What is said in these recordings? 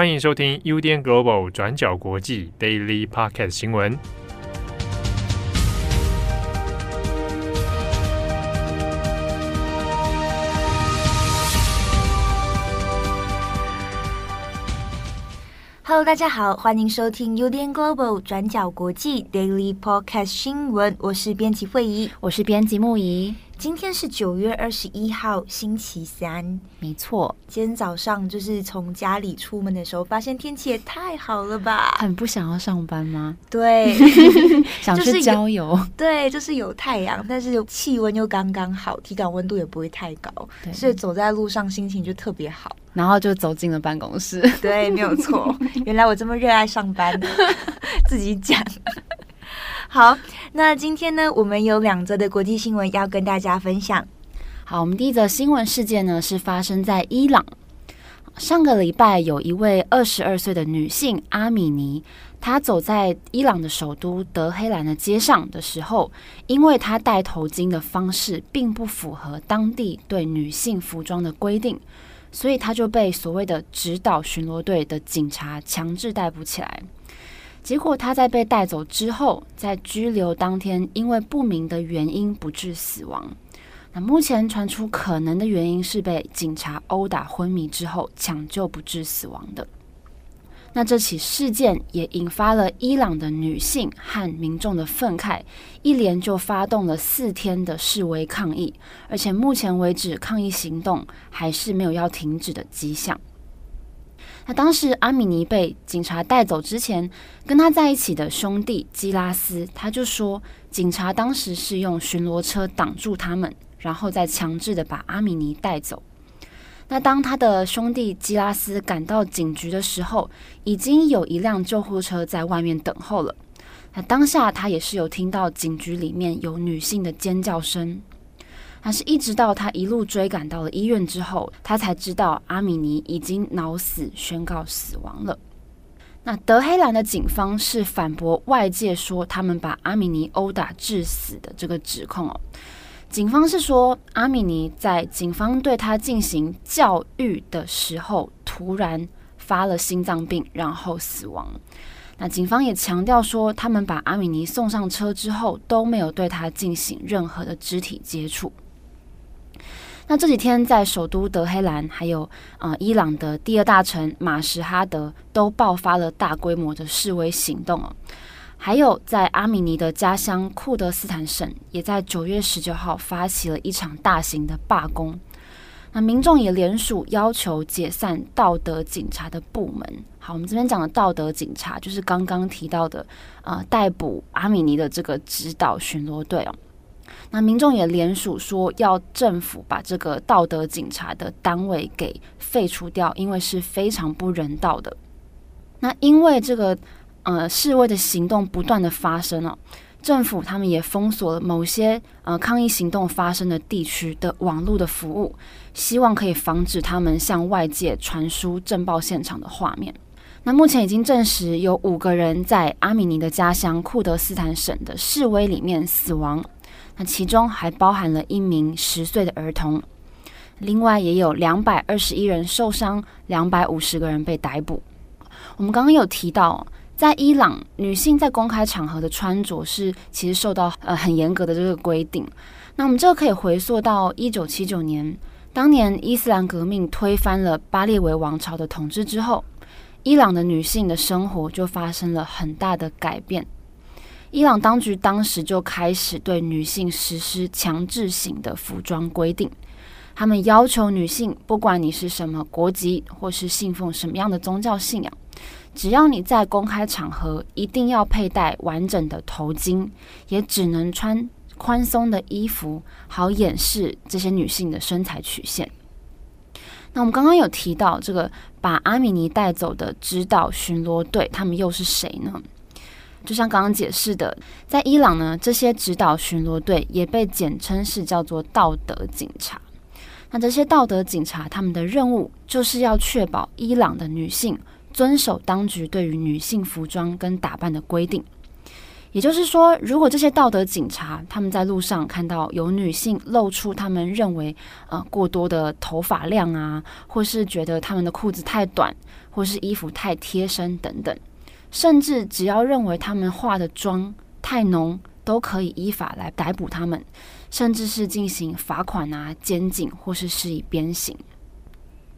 欢迎收听 UDN Global 转角国际 Daily Podcast 新闻。Hello，大家好，欢迎收听 UDN Global 转角国际 Daily Podcast 新闻。我是编辑惠仪，我是编辑木仪。今天是九月二十一号，星期三。没错，今天早上就是从家里出门的时候，发现天气也太好了吧？很不想要上班吗？对，想去郊游。对，就是有太阳，但是气温又刚刚好，体感温度也不会太高，所以走在路上心情就特别好。然后就走进了办公室。对，没有错。原来我这么热爱上班，自己讲。好，那今天呢，我们有两则的国际新闻要跟大家分享。好，我们第一则新闻事件呢，是发生在伊朗。上个礼拜，有一位二十二岁的女性阿米尼，她走在伊朗的首都德黑兰的街上的时候，因为她戴头巾的方式并不符合当地对女性服装的规定，所以她就被所谓的指导巡逻队的警察强制逮捕起来。结果他在被带走之后，在拘留当天，因为不明的原因不治死亡。那目前传出可能的原因是被警察殴打昏迷之后抢救不治死亡的。那这起事件也引发了伊朗的女性和民众的愤慨，一连就发动了四天的示威抗议，而且目前为止抗议行动还是没有要停止的迹象。那当时阿米尼被警察带走之前，跟他在一起的兄弟基拉斯，他就说，警察当时是用巡逻车挡住他们，然后再强制的把阿米尼带走。那当他的兄弟基拉斯赶到警局的时候，已经有一辆救护车在外面等候了。那当下他也是有听到警局里面有女性的尖叫声。他是一直到他一路追赶到了医院之后，他才知道阿米尼已经脑死，宣告死亡了。那德黑兰的警方是反驳外界说他们把阿米尼殴打致死的这个指控哦。警方是说阿米尼在警方对他进行教育的时候突然发了心脏病，然后死亡。那警方也强调说，他们把阿米尼送上车之后都没有对他进行任何的肢体接触。那这几天，在首都德黑兰，还有呃伊朗的第二大城马什哈德，都爆发了大规模的示威行动哦。还有在阿米尼的家乡库德斯坦省，也在九月十九号发起了一场大型的罢工。那民众也联署要求解散道德警察的部门。好，我们这边讲的道德警察，就是刚刚提到的呃逮捕阿米尼的这个指导巡逻队哦。那民众也联署说，要政府把这个道德警察的单位给废除掉，因为是非常不人道的。那因为这个呃示威的行动不断的发生了，政府他们也封锁了某些呃抗议行动发生的地区的网络的服务，希望可以防止他们向外界传输震爆现场的画面。那目前已经证实有五个人在阿米尼的家乡库德斯坦省的示威里面死亡。那其中还包含了一名十岁的儿童，另外也有两百二十一人受伤，两百五十个人被逮捕。我们刚刚有提到，在伊朗，女性在公开场合的穿着是其实受到呃很严格的这个规定。那我们这个可以回溯到一九七九年，当年伊斯兰革命推翻了巴列维王朝的统治之后，伊朗的女性的生活就发生了很大的改变。伊朗当局当时就开始对女性实施强制性的服装规定，他们要求女性，不管你是什么国籍或是信奉什么样的宗教信仰，只要你在公开场合一定要佩戴完整的头巾，也只能穿宽松的衣服，好掩饰这些女性的身材曲线。那我们刚刚有提到这个把阿米尼带走的指导巡逻队，他们又是谁呢？就像刚刚解释的，在伊朗呢，这些指导巡逻队也被简称是叫做道德警察。那这些道德警察，他们的任务就是要确保伊朗的女性遵守当局对于女性服装跟打扮的规定。也就是说，如果这些道德警察他们在路上看到有女性露出他们认为呃过多的头发量啊，或是觉得他们的裤子太短，或是衣服太贴身等等，甚至只要认为他们化的妆太浓，都可以依法来逮捕他们，甚至是进行罚款啊、监禁或是施以鞭刑。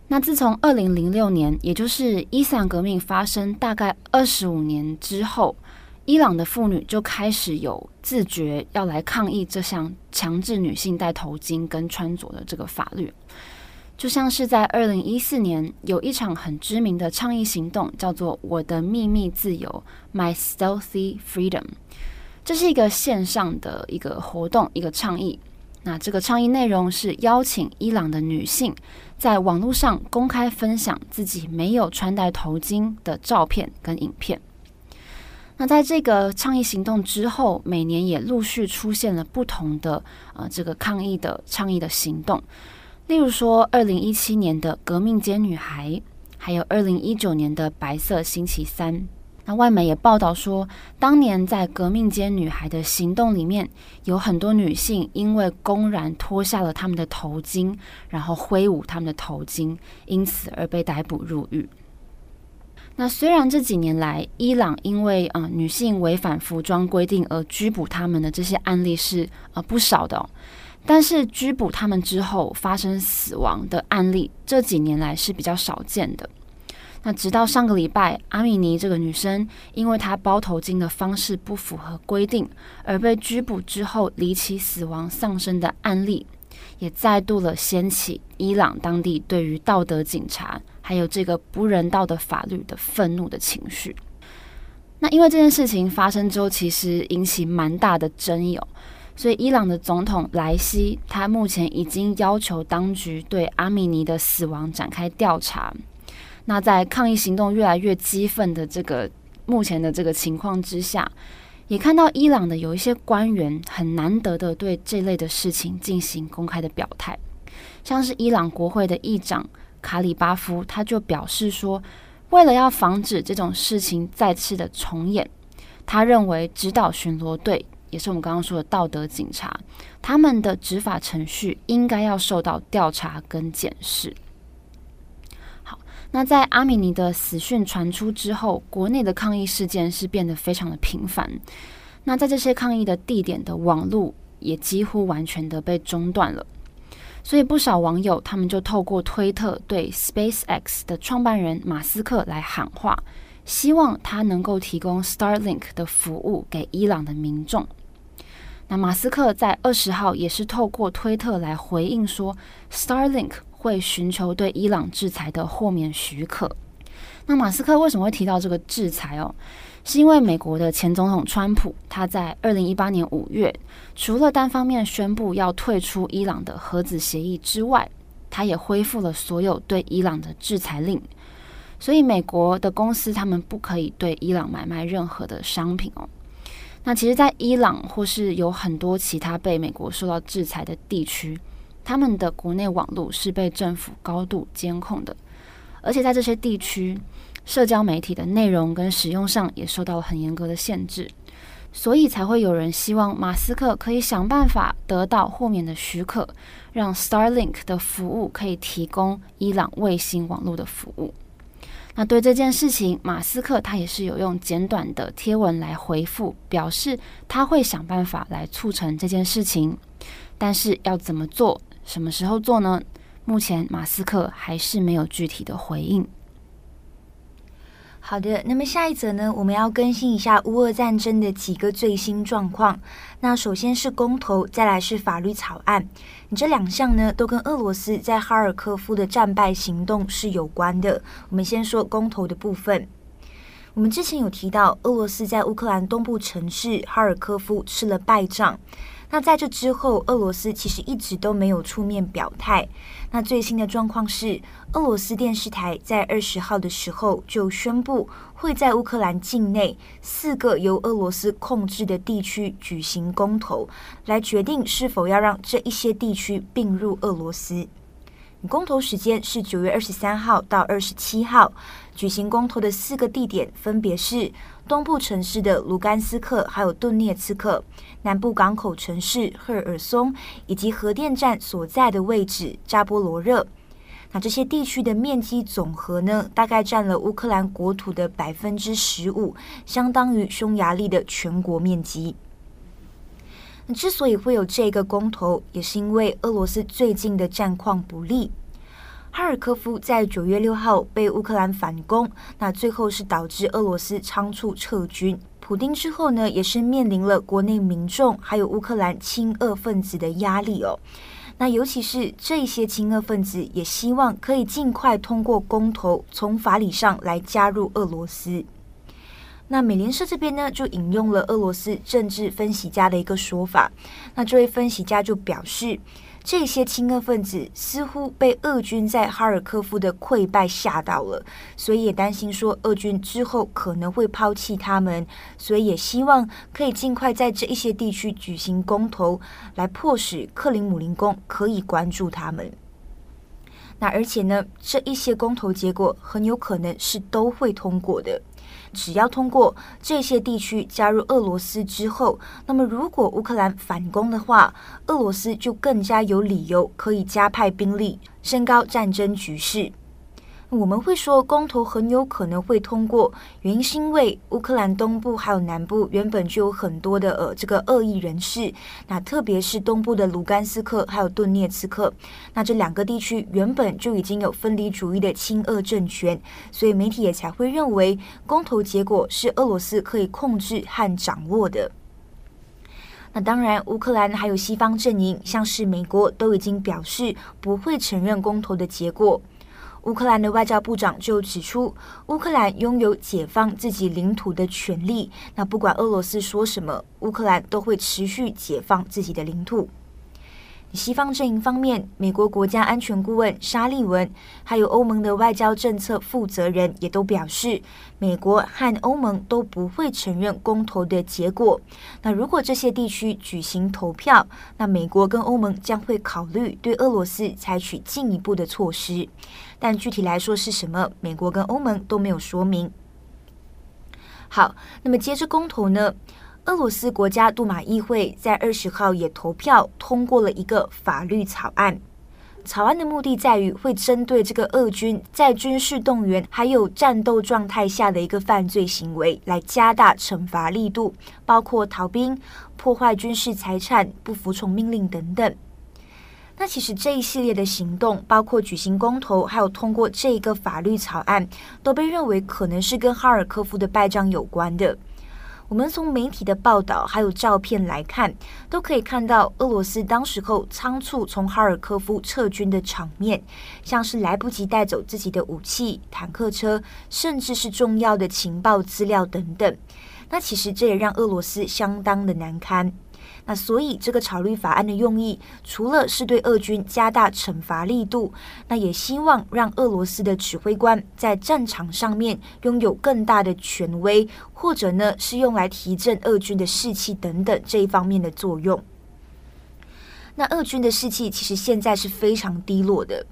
那自从二零零六年，也就是伊斯兰革命发生大概二十五年之后，伊朗的妇女就开始有自觉要来抗议这项强制女性戴头巾跟穿着的这个法律。就像是在二零一四年有一场很知名的倡议行动，叫做“我的秘密自由 ”（My Stealthy Freedom）。这是一个线上的一个活动，一个倡议。那这个倡议内容是邀请伊朗的女性在网络上公开分享自己没有穿戴头巾的照片跟影片。那在这个倡议行动之后，每年也陆续出现了不同的呃这个抗议的倡议的行动，例如说二零一七年的革命街女孩，还有二零一九年的白色星期三。那外媒也报道说，当年在革命街女孩的行动里面，有很多女性因为公然脱下了她们的头巾，然后挥舞她们的头巾，因此而被逮捕入狱。那虽然这几年来，伊朗因为啊、女性违反服装规定而拘捕她们的这些案例是啊、呃、不少的、哦，但是拘捕他们之后发生死亡的案例，这几年来是比较少见的。那直到上个礼拜，阿米尼这个女生，因为她包头巾的方式不符合规定，而被拘捕之后离奇死亡丧生的案例，也再度了掀起伊朗当地对于道德警察还有这个不人道的法律的愤怒的情绪。那因为这件事情发生之后，其实引起蛮大的争议哦，所以伊朗的总统莱西他目前已经要求当局对阿米尼的死亡展开调查。那在抗议行动越来越激愤的这个目前的这个情况之下，也看到伊朗的有一些官员很难得的对这类的事情进行公开的表态，像是伊朗国会的议长卡里巴夫，他就表示说，为了要防止这种事情再次的重演，他认为指导巡逻队，也是我们刚刚说的道德警察，他们的执法程序应该要受到调查跟检视。好那在阿米尼的死讯传出之后，国内的抗议事件是变得非常的频繁。那在这些抗议的地点的网络也几乎完全的被中断了，所以不少网友他们就透过推特对 SpaceX 的创办人马斯克来喊话，希望他能够提供 Starlink 的服务给伊朗的民众。那马斯克在二十号也是透过推特来回应说，Starlink。会寻求对伊朗制裁的豁免许可。那马斯克为什么会提到这个制裁哦？是因为美国的前总统川普他在二零一八年五月，除了单方面宣布要退出伊朗的核子协议之外，他也恢复了所有对伊朗的制裁令。所以美国的公司他们不可以对伊朗买卖任何的商品哦。那其实，在伊朗或是有很多其他被美国受到制裁的地区。他们的国内网络是被政府高度监控的，而且在这些地区，社交媒体的内容跟使用上也受到了很严格的限制，所以才会有人希望马斯克可以想办法得到豁免的许可，让 Starlink 的服务可以提供伊朗卫星网络的服务。那对这件事情，马斯克他也是有用简短的贴文来回复，表示他会想办法来促成这件事情，但是要怎么做？什么时候做呢？目前马斯克还是没有具体的回应。好的，那么下一则呢，我们要更新一下乌俄战争的几个最新状况。那首先是公投，再来是法律草案。你这两项呢，都跟俄罗斯在哈尔科夫的战败行动是有关的。我们先说公投的部分。我们之前有提到，俄罗斯在乌克兰东部城市哈尔科夫吃了败仗。那在这之后，俄罗斯其实一直都没有出面表态。那最新的状况是，俄罗斯电视台在二十号的时候就宣布，会在乌克兰境内四个由俄罗斯控制的地区举行公投，来决定是否要让这一些地区并入俄罗斯。公投时间是九月二十三号到二十七号，举行公投的四个地点分别是东部城市的卢甘斯克，还有顿涅茨克；南部港口城市赫尔松，以及核电站所在的位置扎波罗热。那这些地区的面积总和呢，大概占了乌克兰国土的百分之十五，相当于匈牙利的全国面积。之所以会有这个公投，也是因为俄罗斯最近的战况不利。哈尔科夫在九月六号被乌克兰反攻，那最后是导致俄罗斯仓促撤军。普丁之后呢，也是面临了国内民众还有乌克兰亲俄分子的压力哦。那尤其是这些亲俄分子也希望可以尽快通过公投，从法理上来加入俄罗斯。那美联社这边呢，就引用了俄罗斯政治分析家的一个说法。那这位分析家就表示，这些亲俄分子似乎被俄军在哈尔科夫的溃败吓到了，所以也担心说俄军之后可能会抛弃他们，所以也希望可以尽快在这一些地区举行公投，来迫使克林姆林宫可以关注他们。那而且呢，这一些公投结果很有可能是都会通过的。只要通过这些地区加入俄罗斯之后，那么如果乌克兰反攻的话，俄罗斯就更加有理由可以加派兵力，升高战争局势。我们会说公投很有可能会通过，原因是因为乌克兰东部还有南部原本就有很多的呃这个恶意人士，那特别是东部的卢甘斯克还有顿涅茨克，那这两个地区原本就已经有分离主义的亲俄政权，所以媒体也才会认为公投结果是俄罗斯可以控制和掌握的。那当然，乌克兰还有西方阵营，像是美国都已经表示不会承认公投的结果。乌克兰的外交部长就指出，乌克兰拥有解放自己领土的权利。那不管俄罗斯说什么，乌克兰都会持续解放自己的领土。西方阵营方面，美国国家安全顾问沙利文，还有欧盟的外交政策负责人也都表示，美国和欧盟都不会承认公投的结果。那如果这些地区举行投票，那美国跟欧盟将会考虑对俄罗斯采取进一步的措施。但具体来说是什么，美国跟欧盟都没有说明。好，那么接着公投呢？俄罗斯国家杜马议会在二十号也投票通过了一个法律草案。草案的目的在于会针对这个俄军在军事动员还有战斗状态下的一个犯罪行为来加大惩罚力度，包括逃兵、破坏军事财产、不服从命令等等。那其实这一系列的行动，包括举行公投，还有通过这一个法律草案，都被认为可能是跟哈尔科夫的败仗有关的。我们从媒体的报道还有照片来看，都可以看到俄罗斯当时候仓促从哈尔科夫撤军的场面，像是来不及带走自己的武器、坦克车，甚至是重要的情报资料等等。那其实这也让俄罗斯相当的难堪。那所以，这个草律法案的用意，除了是对俄军加大惩罚力度，那也希望让俄罗斯的指挥官在战场上面拥有更大的权威，或者呢是用来提振俄军的士气等等这一方面的作用。那俄军的士气其实现在是非常低落的。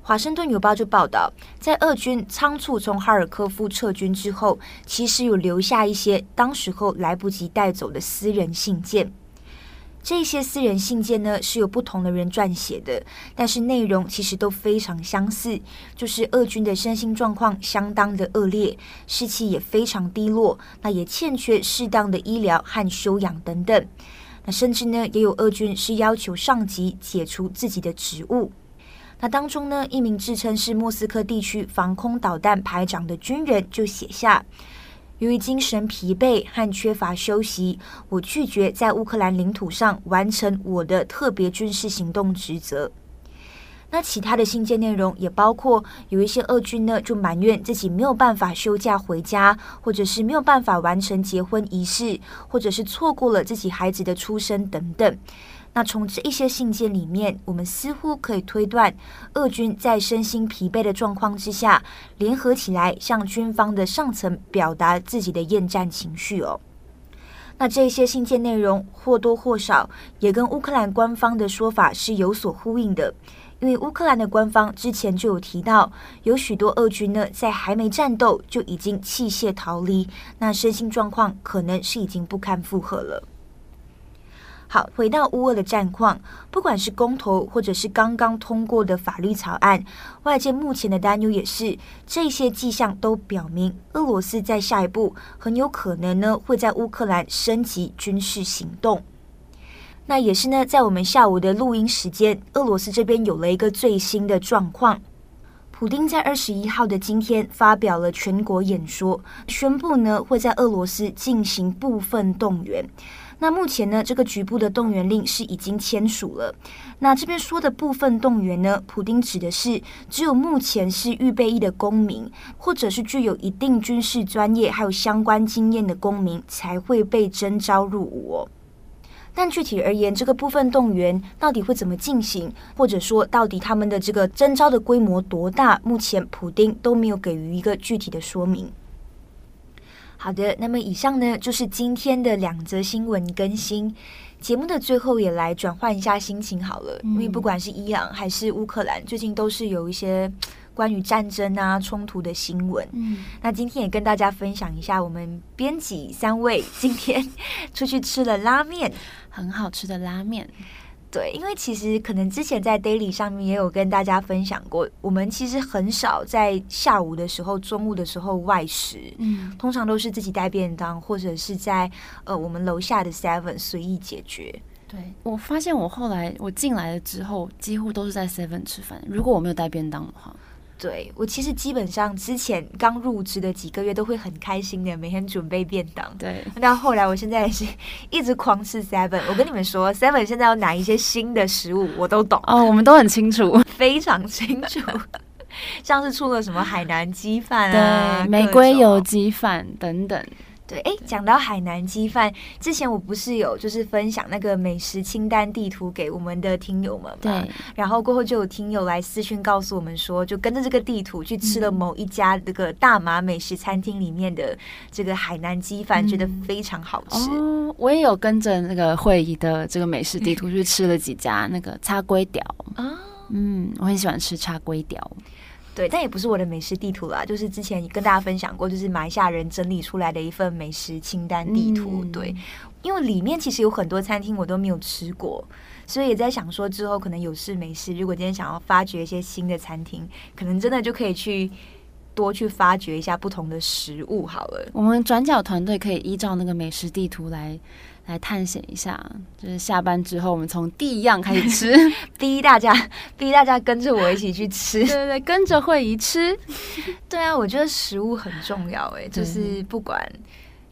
华盛顿邮报就报道，在俄军仓促从哈尔科夫撤军之后，其实有留下一些当时候来不及带走的私人信件。这些私人信件呢，是由不同的人撰写的，但是内容其实都非常相似，就是俄军的身心状况相当的恶劣，士气也非常低落，那也欠缺适当的医疗和休养等等。那甚至呢，也有俄军是要求上级解除自己的职务。那当中呢，一名自称是莫斯科地区防空导弹排长的军人就写下。由于精神疲惫和缺乏休息，我拒绝在乌克兰领土上完成我的特别军事行动职责。那其他的信件内容也包括有一些俄军呢，就埋怨自己没有办法休假回家，或者是没有办法完成结婚仪式，或者是错过了自己孩子的出生等等。那从这一些信件里面，我们似乎可以推断，俄军在身心疲惫的状况之下，联合起来向军方的上层表达自己的厌战情绪哦。那这些信件内容或多或少也跟乌克兰官方的说法是有所呼应的，因为乌克兰的官方之前就有提到，有许多俄军呢在还没战斗就已经弃械逃离，那身心状况可能是已经不堪负荷了。回到乌俄的战况，不管是公投或者是刚刚通过的法律草案，外界目前的担忧也是，这些迹象都表明，俄罗斯在下一步很有可能呢会在乌克兰升级军事行动。那也是呢，在我们下午的录音时间，俄罗斯这边有了一个最新的状况。普丁在二十一号的今天发表了全国演说，宣布呢会在俄罗斯进行部分动员。那目前呢，这个局部的动员令是已经签署了。那这边说的部分动员呢，普丁指的是只有目前是预备役的公民，或者是具有一定军事专业还有相关经验的公民才会被征召入伍。但具体而言，这个部分动员到底会怎么进行，或者说到底他们的这个征召的规模多大，目前普丁都没有给予一个具体的说明。好的，那么以上呢就是今天的两则新闻更新。节目的最后也来转换一下心情好了，嗯、因为不管是伊朗还是乌克兰，最近都是有一些关于战争啊冲突的新闻。嗯，那今天也跟大家分享一下，我们编辑三位今天出去吃了拉面，很好吃的拉面。对，因为其实可能之前在 Daily 上面也有跟大家分享过，我们其实很少在下午的时候、中午的时候外食，嗯，通常都是自己带便当，或者是在呃我们楼下的 Seven 随意解决。对，我发现我后来我进来了之后，几乎都是在 Seven 吃饭，如果我没有带便当的话。对，我其实基本上之前刚入职的几个月都会很开心的每天准备便当。对，那后来我现在也是 一直狂吃 Seven。我跟你们说，Seven 现在有哪一些新的食物我都懂哦，我们都很清楚，非常清楚。像是出了什么海南鸡饭啊，对，玫瑰油鸡饭等等。对，哎，讲到海南鸡饭，之前我不是有就是分享那个美食清单地图给我们的听友们嘛？对。然后过后就有听友来私讯告诉我们说，就跟着这个地图去吃了某一家这个大马美食餐厅里面的这个海南鸡饭，嗯、觉得非常好吃。哦，我也有跟着那个会议的这个美食地图 去吃了几家那个叉龟屌啊，嗯，我很喜欢吃叉龟条。对，但也不是我的美食地图啦，就是之前跟大家分享过，就是马来西亚人整理出来的一份美食清单地图。嗯、对，因为里面其实有很多餐厅我都没有吃过，所以也在想说之后可能有事没事，如果今天想要发掘一些新的餐厅，可能真的就可以去多去发掘一下不同的食物好了。我们转角团队可以依照那个美食地图来。来探险一下，就是下班之后，我们从第一样开始吃，逼大家，逼大家跟着我一起去吃，对对对，跟着会议吃。对啊，我觉得食物很重要，哎，就是不管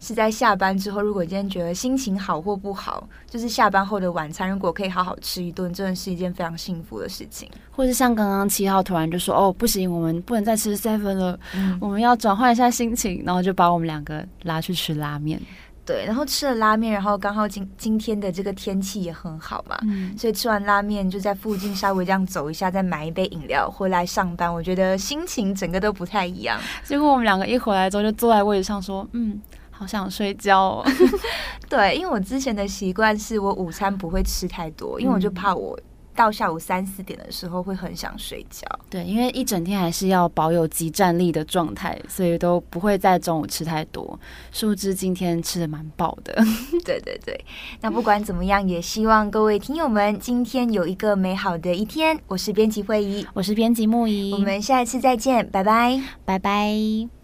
是在下班之后，如果今天觉得心情好或不好，就是下班后的晚餐，如果可以好好吃一顿，真的是一件非常幸福的事情。或是像刚刚七号突然就说：“哦，不行，我们不能再吃 seven 了，嗯、我们要转换一下心情。”然后就把我们两个拉去吃拉面。对，然后吃了拉面，然后刚好今今天的这个天气也很好嘛，嗯，所以吃完拉面就在附近稍微这样走一下，再买一杯饮料回来上班。我觉得心情整个都不太一样。结果我们两个一回来之后就坐在位置上说：“嗯，好想睡觉哦。”对，因为我之前的习惯是我午餐不会吃太多，因为我就怕我。到下午三四点的时候会很想睡觉，对，因为一整天还是要保有极战力的状态，所以都不会在中午吃太多。殊不知今天吃的蛮饱的，对对对。那不管怎么样，也希望各位听友们今天有一个美好的一天。我是编辑慧仪，我是编辑木仪，我们下一次再见，拜拜，拜拜。